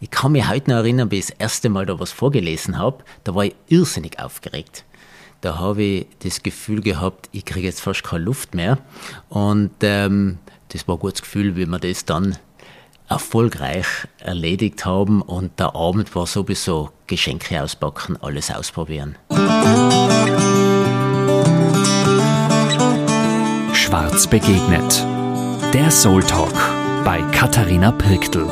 Ich kann mich heute noch erinnern, wie ich das erste Mal da was vorgelesen habe, da war ich irrsinnig aufgeregt. Da habe ich das Gefühl gehabt, ich kriege jetzt fast keine Luft mehr. Und ähm, das war ein gutes Gefühl, wie wir das dann erfolgreich erledigt haben. Und der Abend war sowieso Geschenke auspacken, alles ausprobieren. Schwarz begegnet. Der Soul Talk bei Katharina Pirktl.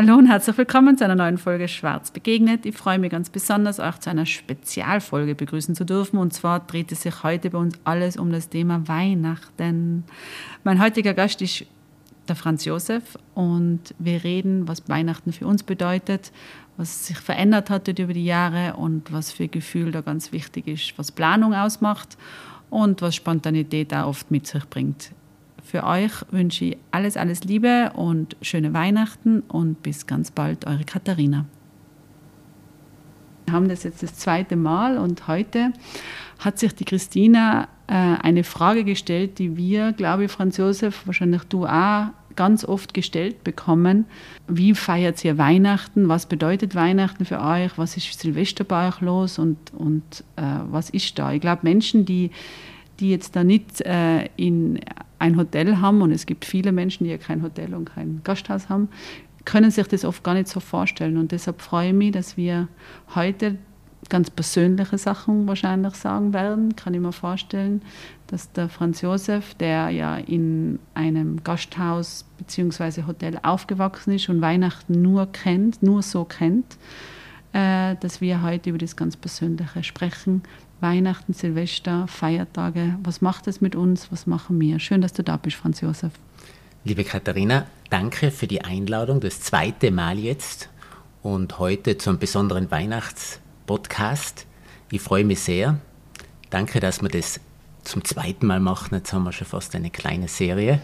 Hallo und herzlich willkommen zu einer neuen Folge Schwarz begegnet. Ich freue mich ganz besonders, euch zu einer Spezialfolge begrüßen zu dürfen. Und zwar dreht es sich heute bei uns alles um das Thema Weihnachten. Mein heutiger Gast ist der Franz Josef und wir reden, was Weihnachten für uns bedeutet, was sich verändert hat über die Jahre und was für Gefühl da ganz wichtig ist, was Planung ausmacht und was Spontanität auch oft mit sich bringt. Für euch wünsche ich alles, alles Liebe und schöne Weihnachten und bis ganz bald, eure Katharina. Wir haben das jetzt das zweite Mal und heute hat sich die Christina äh, eine Frage gestellt, die wir, glaube ich, Franz Josef, wahrscheinlich du auch, ganz oft gestellt bekommen. Wie feiert ihr Weihnachten? Was bedeutet Weihnachten für euch? Was ist Silvester bei euch los? Und, und äh, was ist da? Ich glaube, Menschen, die, die jetzt da nicht äh, in ein Hotel haben, und es gibt viele Menschen, die ja kein Hotel und kein Gasthaus haben, können sich das oft gar nicht so vorstellen. Und deshalb freue ich mich, dass wir heute ganz persönliche Sachen wahrscheinlich sagen werden, kann ich mir vorstellen, dass der Franz Josef, der ja in einem Gasthaus bzw. Hotel aufgewachsen ist und Weihnachten nur kennt, nur so kennt, äh, dass wir heute über das ganz Persönliche sprechen, Weihnachten, Silvester, Feiertage. Was macht es mit uns? Was machen wir? Schön, dass du da bist, Franz Josef. Liebe Katharina, danke für die Einladung. Das zweite Mal jetzt und heute zum besonderen Weihnachtspodcast. Ich freue mich sehr. Danke, dass wir das zum zweiten Mal machen. Jetzt haben wir schon fast eine kleine Serie.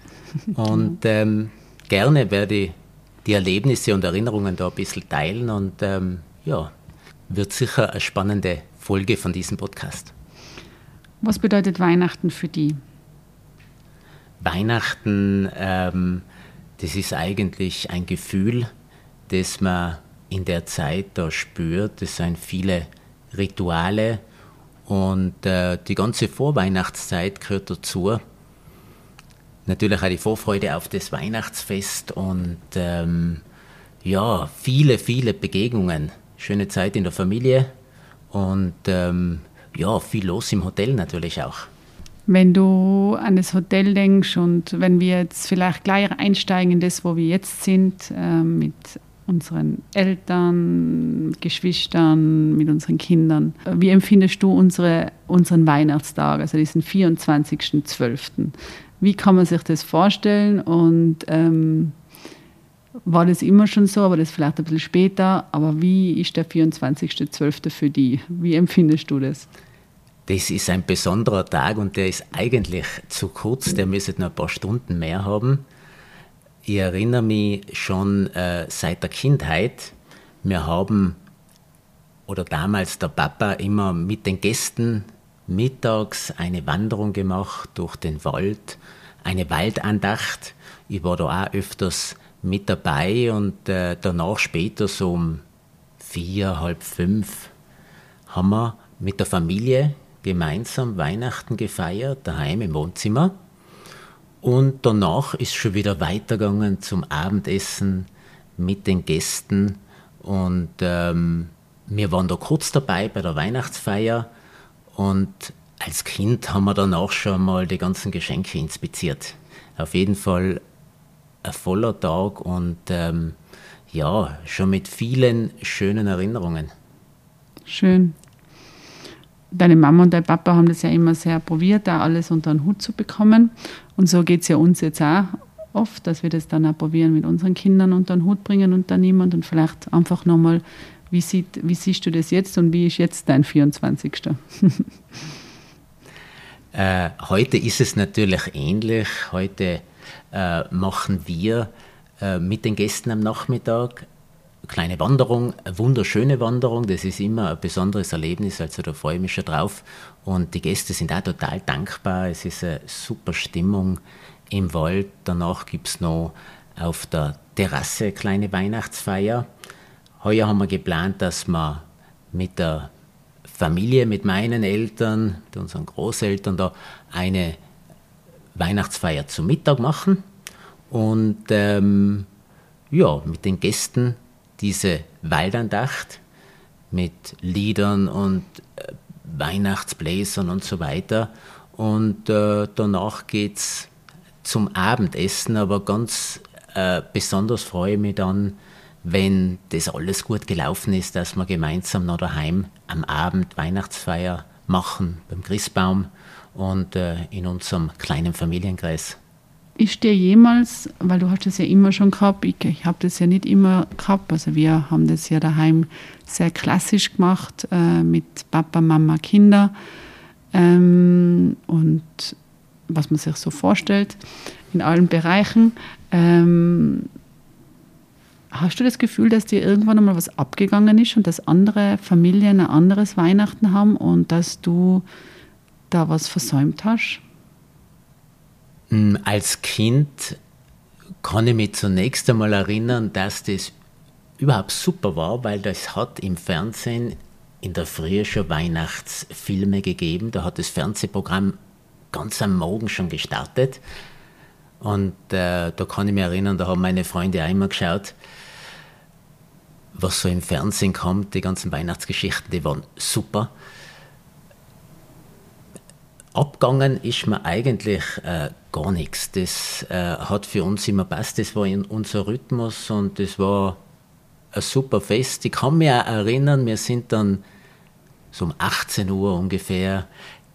Und ähm, gerne werde ich die Erlebnisse und Erinnerungen da ein bisschen teilen und ähm, ja, wird sicher eine spannende Folge von diesem Podcast. Was bedeutet Weihnachten für die? Weihnachten, ähm, das ist eigentlich ein Gefühl, das man in der Zeit da spürt. Es sind viele Rituale und äh, die ganze Vorweihnachtszeit gehört dazu. Natürlich auch die Vorfreude auf das Weihnachtsfest und ähm, ja, viele, viele Begegnungen. Schöne Zeit in der Familie, und ähm, ja, viel los im Hotel natürlich auch. Wenn du an das Hotel denkst und wenn wir jetzt vielleicht gleich einsteigen in das, wo wir jetzt sind, äh, mit unseren Eltern, Geschwistern, mit unseren Kindern. Wie empfindest du unsere, unseren Weihnachtstag, also diesen 24.12.? Wie kann man sich das vorstellen und ähm, war das immer schon so, aber das vielleicht ein bisschen später. Aber wie ist der 24.12. für dich? Wie empfindest du das? Das ist ein besonderer Tag und der ist eigentlich zu kurz, der müsste noch ein paar Stunden mehr haben. Ich erinnere mich schon äh, seit der Kindheit, wir haben, oder damals der Papa, immer mit den Gästen mittags eine Wanderung gemacht durch den Wald, eine Waldandacht. Ich war da auch öfters mit dabei und äh, danach später so um vier, halb fünf haben wir mit der Familie gemeinsam Weihnachten gefeiert, daheim im Wohnzimmer. Und danach ist schon wieder weitergegangen zum Abendessen mit den Gästen. Und ähm, wir waren da kurz dabei bei der Weihnachtsfeier. Und als Kind haben wir danach schon mal die ganzen Geschenke inspiziert. Auf jeden Fall ein voller Tag und ähm, ja, schon mit vielen schönen Erinnerungen. Schön. Deine Mama und dein Papa haben das ja immer sehr probiert, da alles unter den Hut zu bekommen. Und so geht es ja uns jetzt auch oft, dass wir das dann auch probieren, mit unseren Kindern unter den Hut bringen und dann niemand und vielleicht einfach nochmal, wie, sieht, wie siehst du das jetzt und wie ist jetzt dein 24. äh, heute ist es natürlich ähnlich. Heute äh, machen wir äh, mit den Gästen am Nachmittag kleine Wanderung, eine wunderschöne Wanderung. Das ist immer ein besonderes Erlebnis, also da freue ich mich schon drauf. Und die Gäste sind auch total dankbar. Es ist eine super Stimmung im Wald. Danach gibt es noch auf der Terrasse eine kleine Weihnachtsfeier. Heuer haben wir geplant, dass wir mit der Familie, mit meinen Eltern, mit unseren Großeltern da eine Weihnachtsfeier zum Mittag machen und ähm, ja, mit den Gästen diese Waldandacht mit Liedern und äh, Weihnachtsbläsern und so weiter. Und äh, danach geht es zum Abendessen, aber ganz äh, besonders freue ich mich dann, wenn das alles gut gelaufen ist, dass wir gemeinsam noch daheim am Abend Weihnachtsfeier machen beim Christbaum und äh, in unserem kleinen Familienkreis. Ist dir jemals, weil du hast das ja immer schon gehabt, ich, ich habe das ja nicht immer gehabt, also wir haben das ja daheim sehr klassisch gemacht äh, mit Papa, Mama, Kinder ähm, und was man sich so vorstellt in allen Bereichen. Ähm, hast du das Gefühl, dass dir irgendwann einmal was abgegangen ist und dass andere Familien ein anderes Weihnachten haben und dass du da was versäumt hast? Hm, als Kind kann ich mich zunächst einmal erinnern, dass das überhaupt super war, weil das hat im Fernsehen in der Früh schon Weihnachtsfilme gegeben. Da hat das Fernsehprogramm ganz am Morgen schon gestartet. Und äh, da kann ich mich erinnern, da haben meine Freunde auch immer geschaut, was so im Fernsehen kommt. Die ganzen Weihnachtsgeschichten, die waren super abgegangen ist mir eigentlich äh, gar nichts. Das äh, hat für uns immer passt. Das war unser Rhythmus und das war ein super Fest. Ich kann mich auch erinnern, wir sind dann so um 18 Uhr ungefähr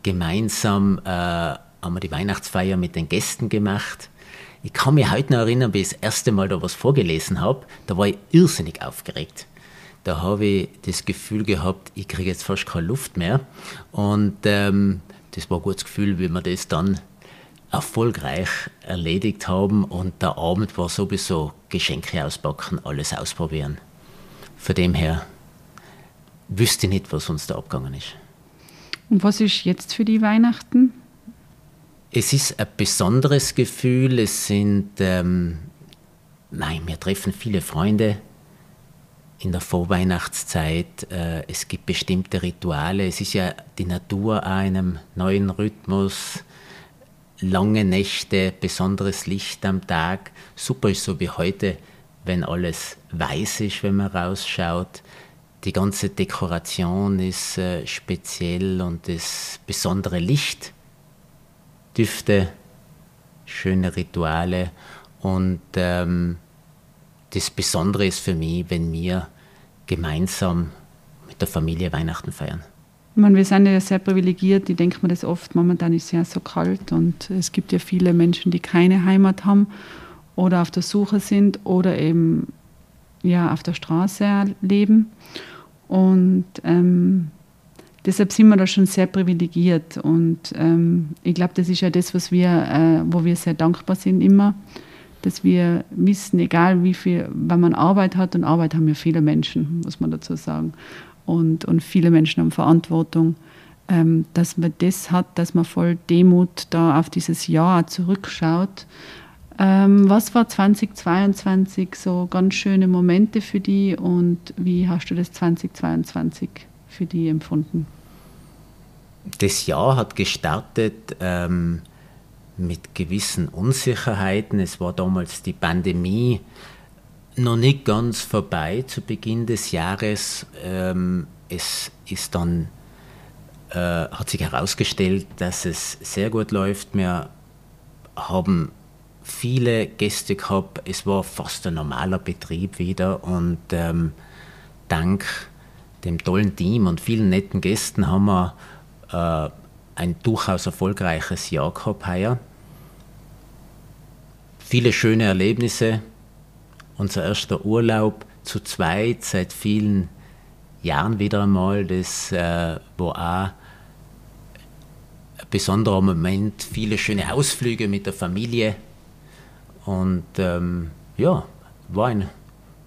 gemeinsam äh, haben wir die Weihnachtsfeier mit den Gästen gemacht. Ich kann mich heute noch erinnern, wie ich das erste Mal da was vorgelesen habe. Da war ich irrsinnig aufgeregt. Da habe ich das Gefühl gehabt, ich kriege jetzt fast keine Luft mehr. Und ähm, das war ein gutes Gefühl, wie wir das dann erfolgreich erledigt haben und der Abend war sowieso Geschenke auspacken, alles ausprobieren. Von dem her wüsste ich nicht, was uns da abgegangen ist. Und was ist jetzt für die Weihnachten? Es ist ein besonderes Gefühl. Es sind, ähm, nein, wir treffen viele Freunde, in der Vorweihnachtszeit. Äh, es gibt bestimmte Rituale. Es ist ja die Natur einem neuen Rhythmus. Lange Nächte, besonderes Licht am Tag. Super ist so wie heute, wenn alles weiß ist, wenn man rausschaut. Die ganze Dekoration ist äh, speziell und das besondere Licht, Düfte, schöne Rituale und ähm, das Besondere ist für mich, wenn wir gemeinsam mit der Familie Weihnachten feiern. Ich meine, wir sind ja sehr privilegiert, ich denke mir das oft, momentan ist es ja so kalt und es gibt ja viele Menschen, die keine Heimat haben oder auf der Suche sind oder eben ja, auf der Straße leben. Und ähm, deshalb sind wir da schon sehr privilegiert. Und ähm, ich glaube, das ist ja das, was wir, äh, wo wir sehr dankbar sind immer, dass wir wissen, egal wie viel, wenn man Arbeit hat, und Arbeit haben ja viele Menschen, muss man dazu sagen, und, und viele Menschen haben Verantwortung, ähm, dass man das hat, dass man voll Demut da auf dieses Jahr zurückschaut. Ähm, was war 2022 so ganz schöne Momente für die und wie hast du das 2022 für die empfunden? Das Jahr hat gestartet ähm, mit gewissen Unsicherheiten. Es war damals die Pandemie noch nicht ganz vorbei zu Beginn des Jahres. Ähm, es ist dann, äh, hat sich herausgestellt, dass es sehr gut läuft. Wir haben viele Gäste gehabt. Es war fast ein normaler Betrieb wieder und ähm, dank dem tollen Team und vielen netten Gästen haben wir äh, ein durchaus erfolgreiches Jahr gehabt heuer. Viele schöne Erlebnisse. Unser erster Urlaub zu zweit seit vielen Jahren wieder einmal. Das äh, war auch ein besonderer Moment. Viele schöne Ausflüge mit der Familie. Und ähm, ja, war ein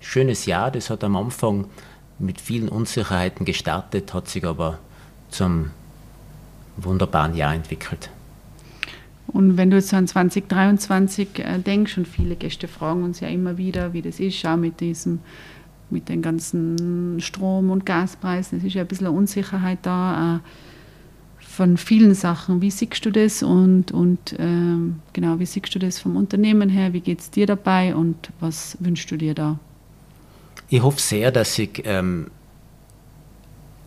schönes Jahr. Das hat am Anfang mit vielen Unsicherheiten gestartet, hat sich aber zum wunderbaren Jahr entwickelt. Und wenn du jetzt an 2023 äh, denkst, und viele Gäste fragen uns ja immer wieder, wie das ist, auch mit diesem, mit den ganzen Strom- und Gaspreisen, es ist ja ein bisschen eine Unsicherheit da äh, von vielen Sachen. Wie siehst du das und, und ähm, genau, wie siehst du das vom Unternehmen her? Wie geht es dir dabei und was wünschst du dir da? Ich hoffe sehr, dass sich ähm,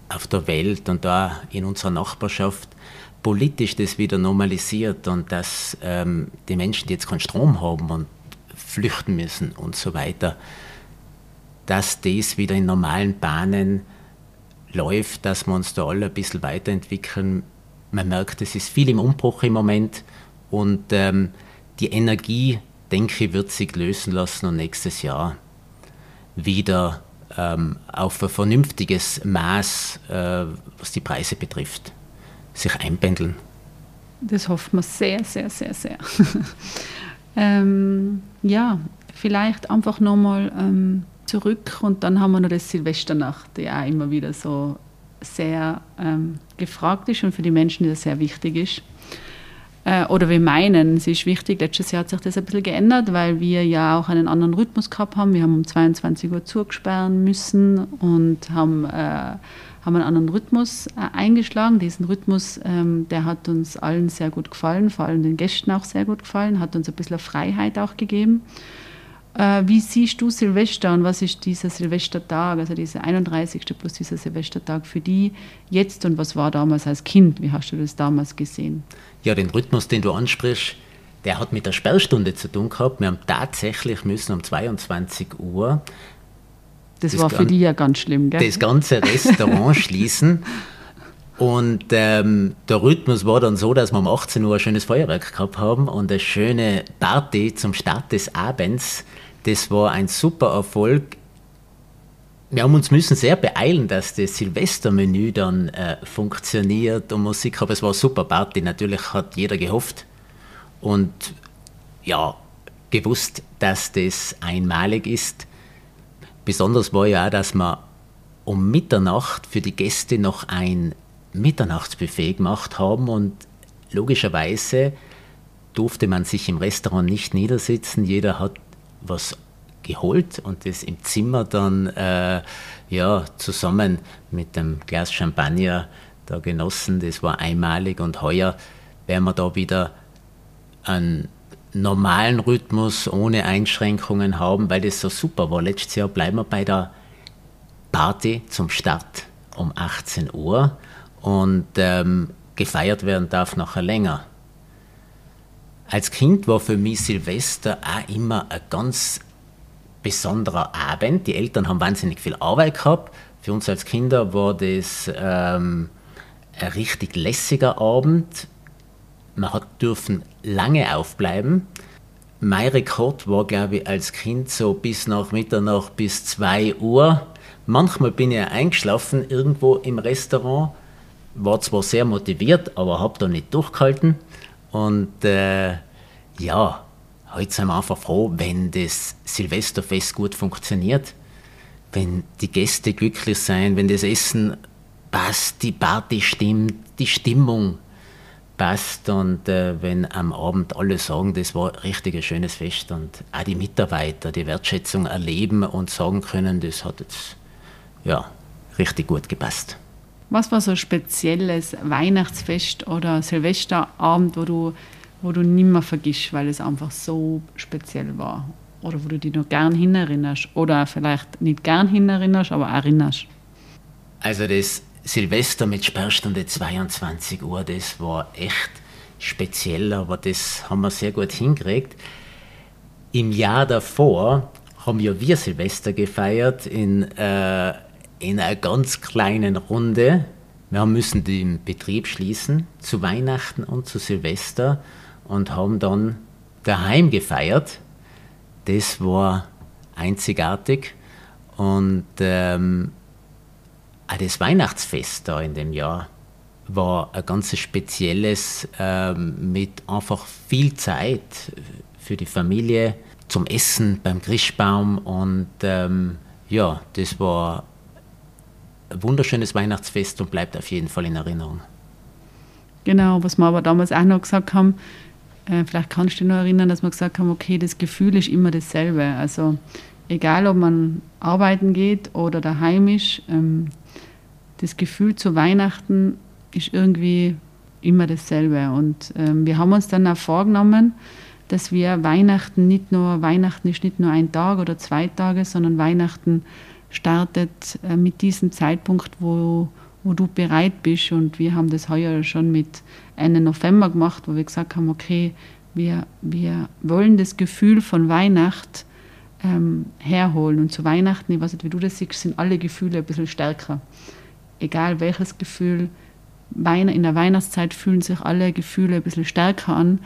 auf der Welt und da in unserer Nachbarschaft politisch das wieder normalisiert und dass ähm, die Menschen, die jetzt keinen Strom haben und flüchten müssen und so weiter, dass das wieder in normalen Bahnen läuft, dass wir uns da alle ein bisschen weiterentwickeln. Man merkt, es ist viel im Umbruch im Moment und ähm, die Energie, denke ich, wird sich lösen lassen und nächstes Jahr wieder ähm, auf ein vernünftiges Maß, äh, was die Preise betrifft sich einpendeln. Das hoffen wir sehr, sehr, sehr, sehr. ähm, ja, vielleicht einfach nochmal ähm, zurück und dann haben wir noch das Silvesternacht, die auch immer wieder so sehr ähm, gefragt ist und für die Menschen sehr wichtig ist. Äh, oder wir meinen, es ist wichtig, letztes Jahr hat sich das ein bisschen geändert, weil wir ja auch einen anderen Rhythmus gehabt haben. Wir haben um 22 Uhr zugesperren müssen und haben äh, haben einen anderen Rhythmus äh, eingeschlagen. Diesen Rhythmus, ähm, der hat uns allen sehr gut gefallen, vor allem den Gästen auch sehr gut gefallen, hat uns ein bisschen Freiheit auch gegeben. Äh, wie siehst du Silvester und was ist dieser Silvestertag, also dieser 31. plus dieser Silvestertag für die jetzt und was war damals als Kind? Wie hast du das damals gesehen? Ja, den Rhythmus, den du ansprichst, der hat mit der Sperrstunde zu tun gehabt. Wir haben tatsächlich müssen um 22 Uhr das, das war für die ja ganz schlimm, gell? Das ganze Restaurant schließen. Und ähm, der Rhythmus war dann so, dass wir um 18 Uhr ein schönes Feuerwerk gehabt haben und eine schöne Party zum Start des Abends. Das war ein super Erfolg. Wir haben uns müssen sehr beeilen, dass das Silvestermenü dann äh, funktioniert und Musik, aber es war eine super Party. Natürlich hat jeder gehofft und ja, gewusst, dass das einmalig ist. Besonders war ja auch, dass wir um Mitternacht für die Gäste noch ein Mitternachtsbuffet gemacht haben und logischerweise durfte man sich im Restaurant nicht niedersitzen. Jeder hat was geholt und das im Zimmer dann äh, ja, zusammen mit dem Glas Champagner da genossen. Das war einmalig und heuer werden wir da wieder einen normalen Rhythmus ohne Einschränkungen haben, weil das so super war. Letztes Jahr bleiben wir bei der Party zum Start um 18 Uhr und ähm, gefeiert werden darf nachher länger. Als Kind war für mich Silvester auch immer ein ganz besonderer Abend. Die Eltern haben wahnsinnig viel Arbeit gehabt. Für uns als Kinder war das ähm, ein richtig lässiger Abend man hat dürfen lange aufbleiben. Mein Rekord war, glaube ich, als Kind so bis nach Mitternacht bis 2 Uhr. Manchmal bin ich eingeschlafen irgendwo im Restaurant, war zwar sehr motiviert, aber habe da nicht durchgehalten. Und äh, ja, heute sind wir einfach froh, wenn das Silvesterfest gut funktioniert, wenn die Gäste glücklich sein, wenn das Essen passt, die Party stimmt, die Stimmung passt und äh, wenn am Abend alle sagen, das war richtig ein schönes Fest und auch die Mitarbeiter die Wertschätzung erleben und sagen können, das hat jetzt ja richtig gut gepasst. Was war so ein spezielles Weihnachtsfest oder Silvesterabend, wo du, wo du nimmer vergisst, weil es einfach so speziell war? Oder wo du dich noch gern hinerinnerst? Oder vielleicht nicht gern hinerinnerst, aber erinnerst? Also das Silvester mit Sperrstunde 22 Uhr, das war echt speziell, aber das haben wir sehr gut hingekriegt. Im Jahr davor haben ja wir Silvester gefeiert in, äh, in einer ganz kleinen Runde. Wir müssen den Betrieb schließen zu Weihnachten und zu Silvester und haben dann daheim gefeiert. Das war einzigartig und ähm, auch das Weihnachtsfest da in dem Jahr war ein ganz spezielles ähm, mit einfach viel Zeit für die Familie. zum Essen beim Christbaum und ähm, ja, das war wunderschönes Weihnachtsfest und bleibt auf jeden Fall in Erinnerung. Genau, was wir aber damals auch noch gesagt haben, äh, vielleicht kannst du dich noch erinnern, dass wir gesagt haben, okay, das Gefühl ist immer dasselbe. Also egal, ob man arbeiten geht oder daheim ist, ähm, das Gefühl zu Weihnachten ist irgendwie immer dasselbe. Und ähm, wir haben uns dann auch vorgenommen, dass wir Weihnachten nicht nur, Weihnachten ist nicht nur ein Tag oder zwei Tage, sondern Weihnachten startet äh, mit diesem Zeitpunkt, wo, wo du bereit bist. Und wir haben das heuer schon mit Ende November gemacht, wo wir gesagt haben, okay, wir, wir wollen das Gefühl von Weihnacht ähm, herholen. Und zu Weihnachten, ich weiß nicht, wie du das siehst, sind alle Gefühle ein bisschen stärker. Egal welches Gefühl, in der Weihnachtszeit fühlen sich alle Gefühle ein bisschen stärker an.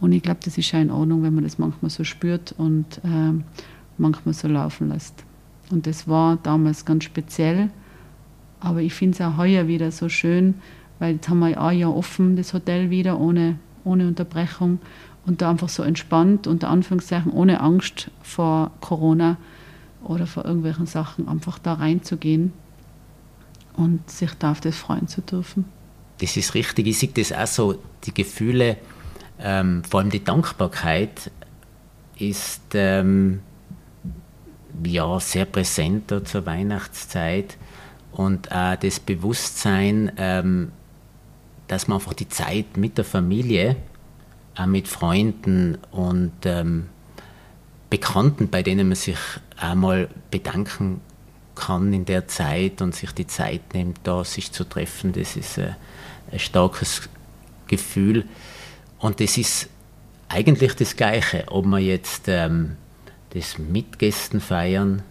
Und ich glaube, das ist ja in Ordnung, wenn man das manchmal so spürt und äh, manchmal so laufen lässt. Und das war damals ganz speziell. Aber ich finde es auch heuer wieder so schön, weil jetzt haben wir ein Jahr offen, das Hotel wieder, ohne, ohne Unterbrechung. Und da einfach so entspannt, unter Anführungszeichen, ohne Angst vor Corona oder vor irgendwelchen Sachen, einfach da reinzugehen und sich da auf das freuen zu dürfen. Das ist richtig. Ich sehe das auch so, die Gefühle, ähm, vor allem die Dankbarkeit ist ähm, ja sehr präsent zur Weihnachtszeit und auch das Bewusstsein, ähm, dass man einfach die Zeit mit der Familie, auch mit Freunden und ähm, Bekannten, bei denen man sich einmal bedanken kann in der Zeit und sich die Zeit nimmt, da sich zu treffen, das ist äh, ein starkes Gefühl. Und das ist eigentlich das Gleiche, ob man jetzt ähm, das mit Gästen feiern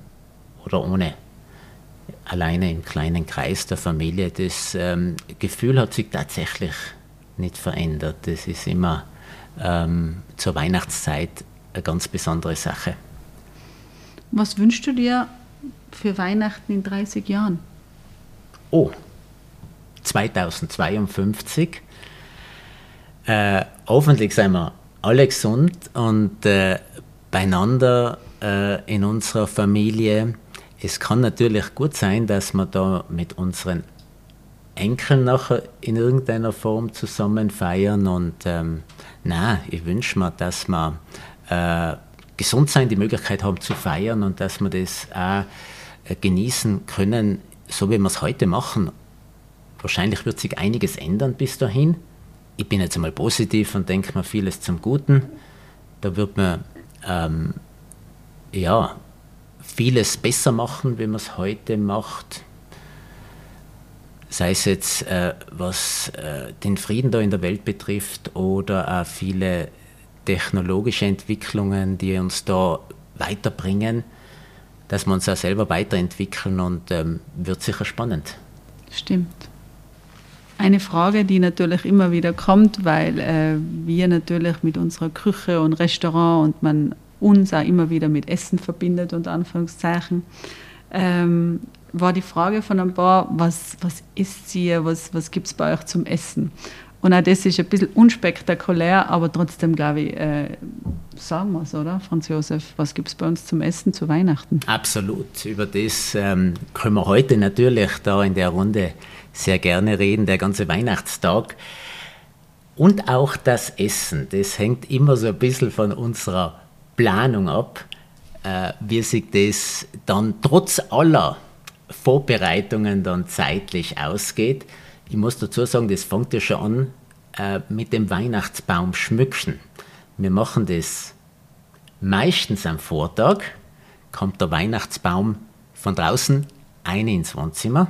oder ohne. Alleine im kleinen Kreis der Familie. Das ähm, Gefühl hat sich tatsächlich nicht verändert. Das ist immer ähm, zur Weihnachtszeit eine ganz besondere Sache. Was wünschst du dir für Weihnachten in 30 Jahren? Oh, 2052. Äh, hoffentlich sind wir alle gesund und äh, beieinander äh, in unserer Familie. Es kann natürlich gut sein, dass wir da mit unseren Enkeln nachher in irgendeiner Form zusammen feiern und ähm, na, ich wünsche mir, dass wir äh, gesund sein, die Möglichkeit haben zu feiern und dass wir das auch äh, genießen können, so wie wir es heute machen. Wahrscheinlich wird sich einiges ändern bis dahin. Ich bin jetzt einmal positiv und denke mir vieles zum Guten. Da wird man ähm, ja, vieles besser machen, wie man es heute macht. Sei es jetzt, äh, was äh, den Frieden da in der Welt betrifft oder auch viele technologische Entwicklungen, die uns da weiterbringen, dass wir uns auch selber weiterentwickeln und ähm, wird sicher spannend. Stimmt. Eine Frage, die natürlich immer wieder kommt, weil äh, wir natürlich mit unserer Küche und Restaurant und man uns auch immer wieder mit Essen verbindet, unter Anführungszeichen, ähm, war die Frage von ein paar, was, was isst ihr, was, was gibt es bei euch zum Essen? Und auch das ist ein bisschen unspektakulär, aber trotzdem, glaube ich, äh, sagen wir es, oder, Franz Josef? Was gibt es bei uns zum Essen zu Weihnachten? Absolut. Über das ähm, können wir heute natürlich da in der Runde sehr gerne reden, der ganze Weihnachtstag. Und auch das Essen, das hängt immer so ein bisschen von unserer Planung ab, äh, wie sich das dann trotz aller Vorbereitungen dann zeitlich ausgeht. Ich muss dazu sagen, das fängt ja schon an äh, mit dem Weihnachtsbaum schmücken. Wir machen das meistens am Vortag, kommt der Weihnachtsbaum von draußen ein ins Wohnzimmer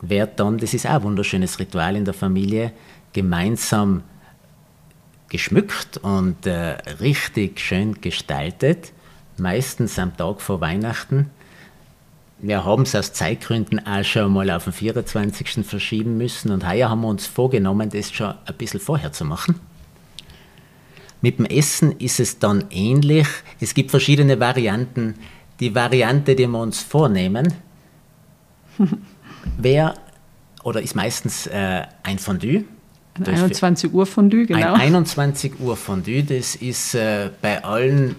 wird dann, das ist auch ein wunderschönes Ritual in der Familie, gemeinsam geschmückt und äh, richtig schön gestaltet, meistens am Tag vor Weihnachten. Wir haben es aus Zeitgründen auch schon mal auf den 24. verschieben müssen und heuer haben wir uns vorgenommen, das schon ein bisschen vorher zu machen. Mit dem Essen ist es dann ähnlich. Es gibt verschiedene Varianten. Die Variante, die wir uns vornehmen, wäre oder ist meistens äh, ein Fondue. Ein 21 Uhr Fondue, genau. Ein 21 Uhr Fondue, das ist äh, bei allen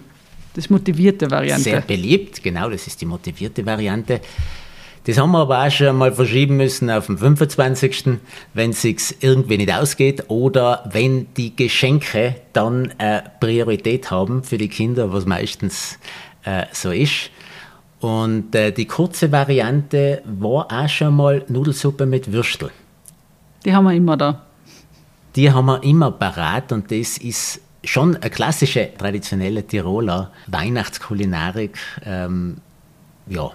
Das ist motivierte Variante. Sehr beliebt, genau, das ist die motivierte Variante. Das haben wir aber auch schon mal verschieben müssen auf den 25., wenn es irgendwie nicht ausgeht oder wenn die Geschenke dann äh, Priorität haben für die Kinder, was meistens äh, so ist. Und äh, die kurze Variante war auch schon mal Nudelsuppe mit Würstel. Die haben wir immer da. Die haben wir immer parat und das ist schon eine klassische, traditionelle Tiroler Weihnachtskulinarik. Ähm, ja,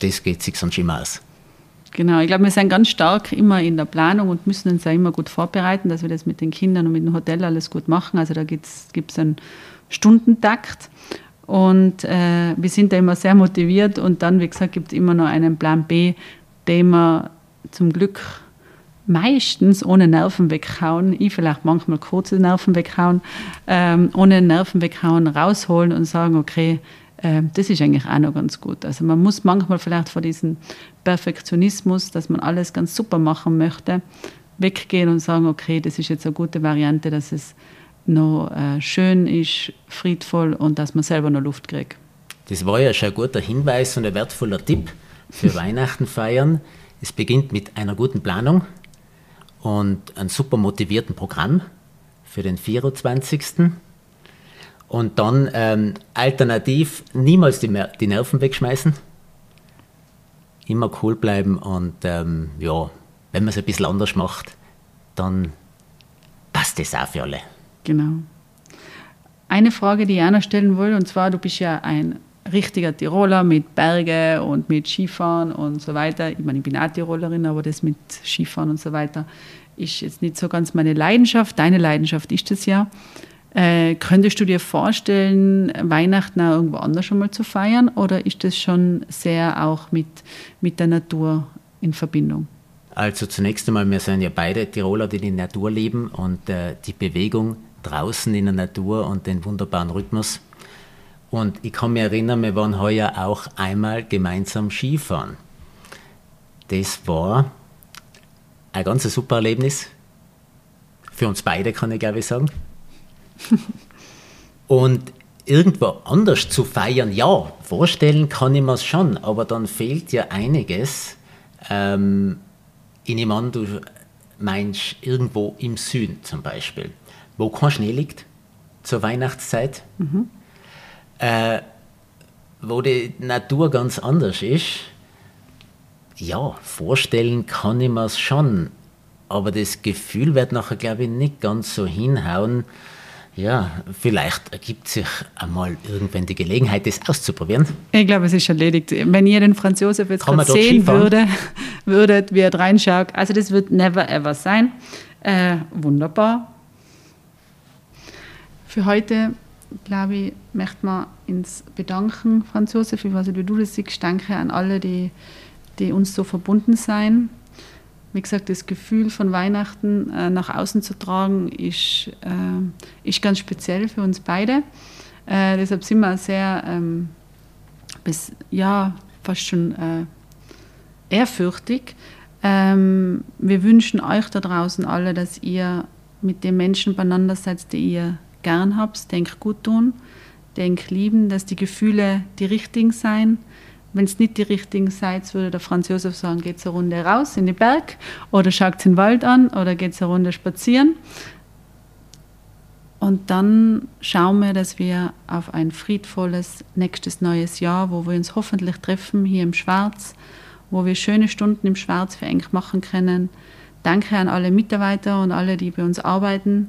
das geht sich sonst immer aus. Genau, ich glaube, wir sind ganz stark immer in der Planung und müssen uns ja immer gut vorbereiten, dass wir das mit den Kindern und mit dem Hotel alles gut machen. Also da gibt es einen Stundentakt und äh, wir sind da immer sehr motiviert und dann, wie gesagt, gibt es immer noch einen Plan B, den wir zum Glück meistens ohne Nerven weghauen, ich vielleicht manchmal kurze Nerven weghauen, ähm, ohne Nerven weghauen rausholen und sagen, okay, ähm, das ist eigentlich auch noch ganz gut. Also man muss manchmal vielleicht vor diesem Perfektionismus, dass man alles ganz super machen möchte, weggehen und sagen, okay, das ist jetzt eine gute Variante, dass es noch äh, schön ist, friedvoll und dass man selber noch Luft kriegt. Das war ja schon ein guter Hinweis und ein wertvoller Tipp für Weihnachten feiern. Es beginnt mit einer guten Planung und einem super motivierten Programm für den 24. Und dann ähm, alternativ niemals die, die, Nerven wegschmeißen. Immer cool bleiben und ähm, ja, wenn man es ein bisschen anders macht, dann passt das auch für alle. Genau. Eine Frage, die noch stellen will, und zwar, du bist ja ein richtiger Tiroler mit Berge und mit Skifahren und so weiter. Ich meine, ich bin auch Tirolerin, aber das mit Skifahren und so weiter ist jetzt nicht so ganz meine Leidenschaft. Deine Leidenschaft ist es ja. Äh, könntest du dir vorstellen, Weihnachten auch irgendwo anders schon mal zu feiern oder ist das schon sehr auch mit, mit der Natur in Verbindung? Also zunächst einmal, wir sind ja beide Tiroler, die die Natur lieben und äh, die Bewegung draußen in der Natur und den wunderbaren Rhythmus. Und ich kann mich erinnern, wir waren heuer auch einmal gemeinsam Skifahren. Das war ein ganz super Erlebnis. Für uns beide, kann ich glaube ich sagen. Und irgendwo anders zu feiern, ja, vorstellen kann ich mir es schon, aber dann fehlt ja einiges. Ähm, ich nehme an, du meinst irgendwo im Süden zum Beispiel, wo kein Schnee liegt zur Weihnachtszeit, mhm. Äh, wo die Natur ganz anders ist. Ja, vorstellen kann ich mir es schon, aber das Gefühl wird nachher, glaube ich, nicht ganz so hinhauen, ja, vielleicht ergibt sich einmal irgendwann die Gelegenheit, das auszuprobieren. Ich glaube, es ist erledigt. Wenn ihr den Franz Josef jetzt gerade sehen würde, würdet, wie er reinschaut, also das wird never ever sein. Äh, wunderbar. Für heute, glaube ich, möchte man uns bedanken, Franz Josef, ich weiß nicht, wie du das siehst. Danke an alle, die, die uns so verbunden sein wie gesagt, das Gefühl von Weihnachten äh, nach außen zu tragen, ist, äh, ist ganz speziell für uns beide. Äh, deshalb sind wir sehr, ähm, bis, ja, fast schon äh, ehrfürchtig. Ähm, wir wünschen euch da draußen alle, dass ihr mit den Menschen beieinander seid, die ihr gern habt. Denk gut tun, denk lieben, dass die Gefühle die richtigen sein wenn es nicht die richtigen seid, würde der Franz Josef sagen, geht eine Runde raus in den Berg oder schaut den Wald an oder geht eine Runde spazieren. Und dann schauen wir, dass wir auf ein friedvolles nächstes neues Jahr, wo wir uns hoffentlich treffen hier im Schwarz, wo wir schöne Stunden im Schwarz für eng machen können. Danke an alle Mitarbeiter und alle, die bei uns arbeiten,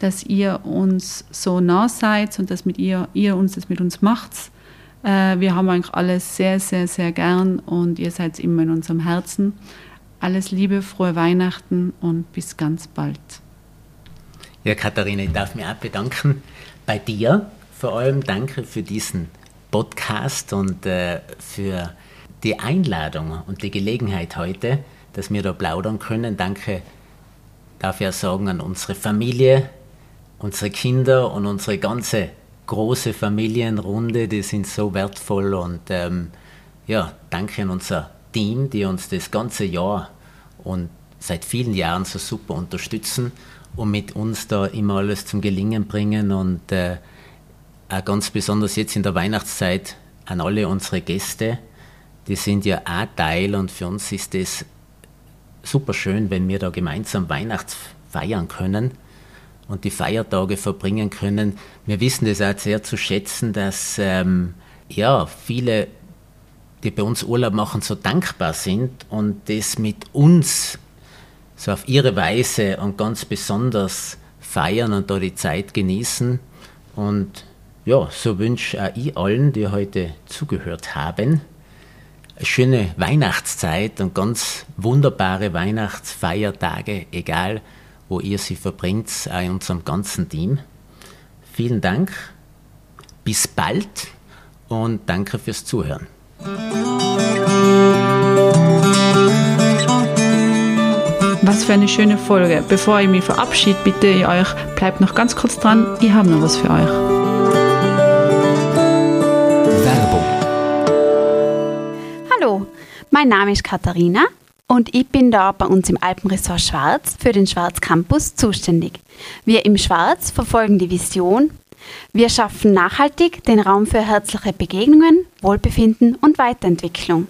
dass ihr uns so nah seid und dass mit ihr, ihr uns das mit uns macht äh, wir haben eigentlich alles sehr, sehr, sehr gern und ihr seid immer in unserem Herzen. Alles Liebe, frohe Weihnachten und bis ganz bald. Ja, Katharina, ich darf mich auch bedanken bei dir. Vor allem danke für diesen Podcast und äh, für die Einladung und die Gelegenheit heute, dass wir da plaudern können. Danke, darf ich auch sagen, an unsere Familie, unsere Kinder und unsere ganze große Familienrunde, die sind so wertvoll und ähm, ja, danke an unser Team, die uns das ganze Jahr und seit vielen Jahren so super unterstützen und mit uns da immer alles zum Gelingen bringen und äh, auch ganz besonders jetzt in der Weihnachtszeit an alle unsere Gäste. Die sind ja auch Teil und für uns ist es super schön, wenn wir da gemeinsam Weihnachts feiern können und die Feiertage verbringen können. Wir wissen das auch sehr zu schätzen, dass ähm, ja, viele, die bei uns Urlaub machen, so dankbar sind und das mit uns so auf ihre Weise und ganz besonders feiern und da die Zeit genießen. Und ja, so wünsche auch ich allen, die heute zugehört haben, eine schöne Weihnachtszeit und ganz wunderbare Weihnachtsfeiertage, egal wo ihr sie verbringt, auch in unserem ganzen Team. Vielen Dank, bis bald und danke fürs Zuhören. Was für eine schöne Folge. Bevor ich mich verabschiede, bitte ich euch, bleibt noch ganz kurz dran, ich habe noch was für euch. Werbung. Hallo, mein Name ist Katharina und ich bin da bei uns im Alpenresort Schwarz für den Schwarz Campus zuständig. Wir im Schwarz verfolgen die Vision, wir schaffen nachhaltig den Raum für herzliche Begegnungen, Wohlbefinden und Weiterentwicklung.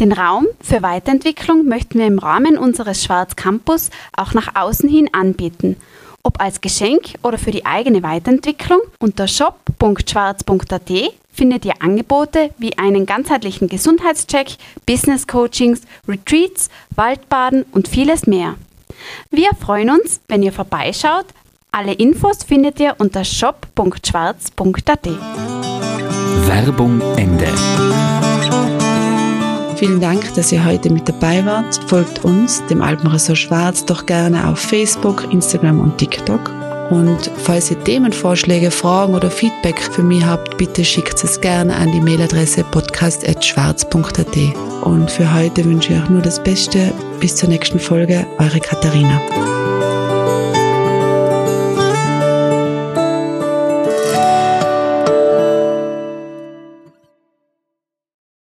Den Raum für Weiterentwicklung möchten wir im Rahmen unseres Schwarz Campus auch nach außen hin anbieten. Ob als Geschenk oder für die eigene Weiterentwicklung unter shop.schwarz.at findet ihr Angebote wie einen ganzheitlichen Gesundheitscheck, Business Coachings, Retreats, Waldbaden und vieles mehr. Wir freuen uns, wenn ihr vorbeischaut. Alle Infos findet ihr unter shop.schwarz.at. Werbung Ende. Vielen Dank, dass ihr heute mit dabei wart. Folgt uns, dem Alpenressort Schwarz, doch gerne auf Facebook, Instagram und TikTok. Und falls ihr Themenvorschläge, Fragen oder Feedback für mich habt, bitte schickt es gerne an die Mailadresse podcast.schwarz.at. Und für heute wünsche ich euch nur das Beste. Bis zur nächsten Folge, eure Katharina.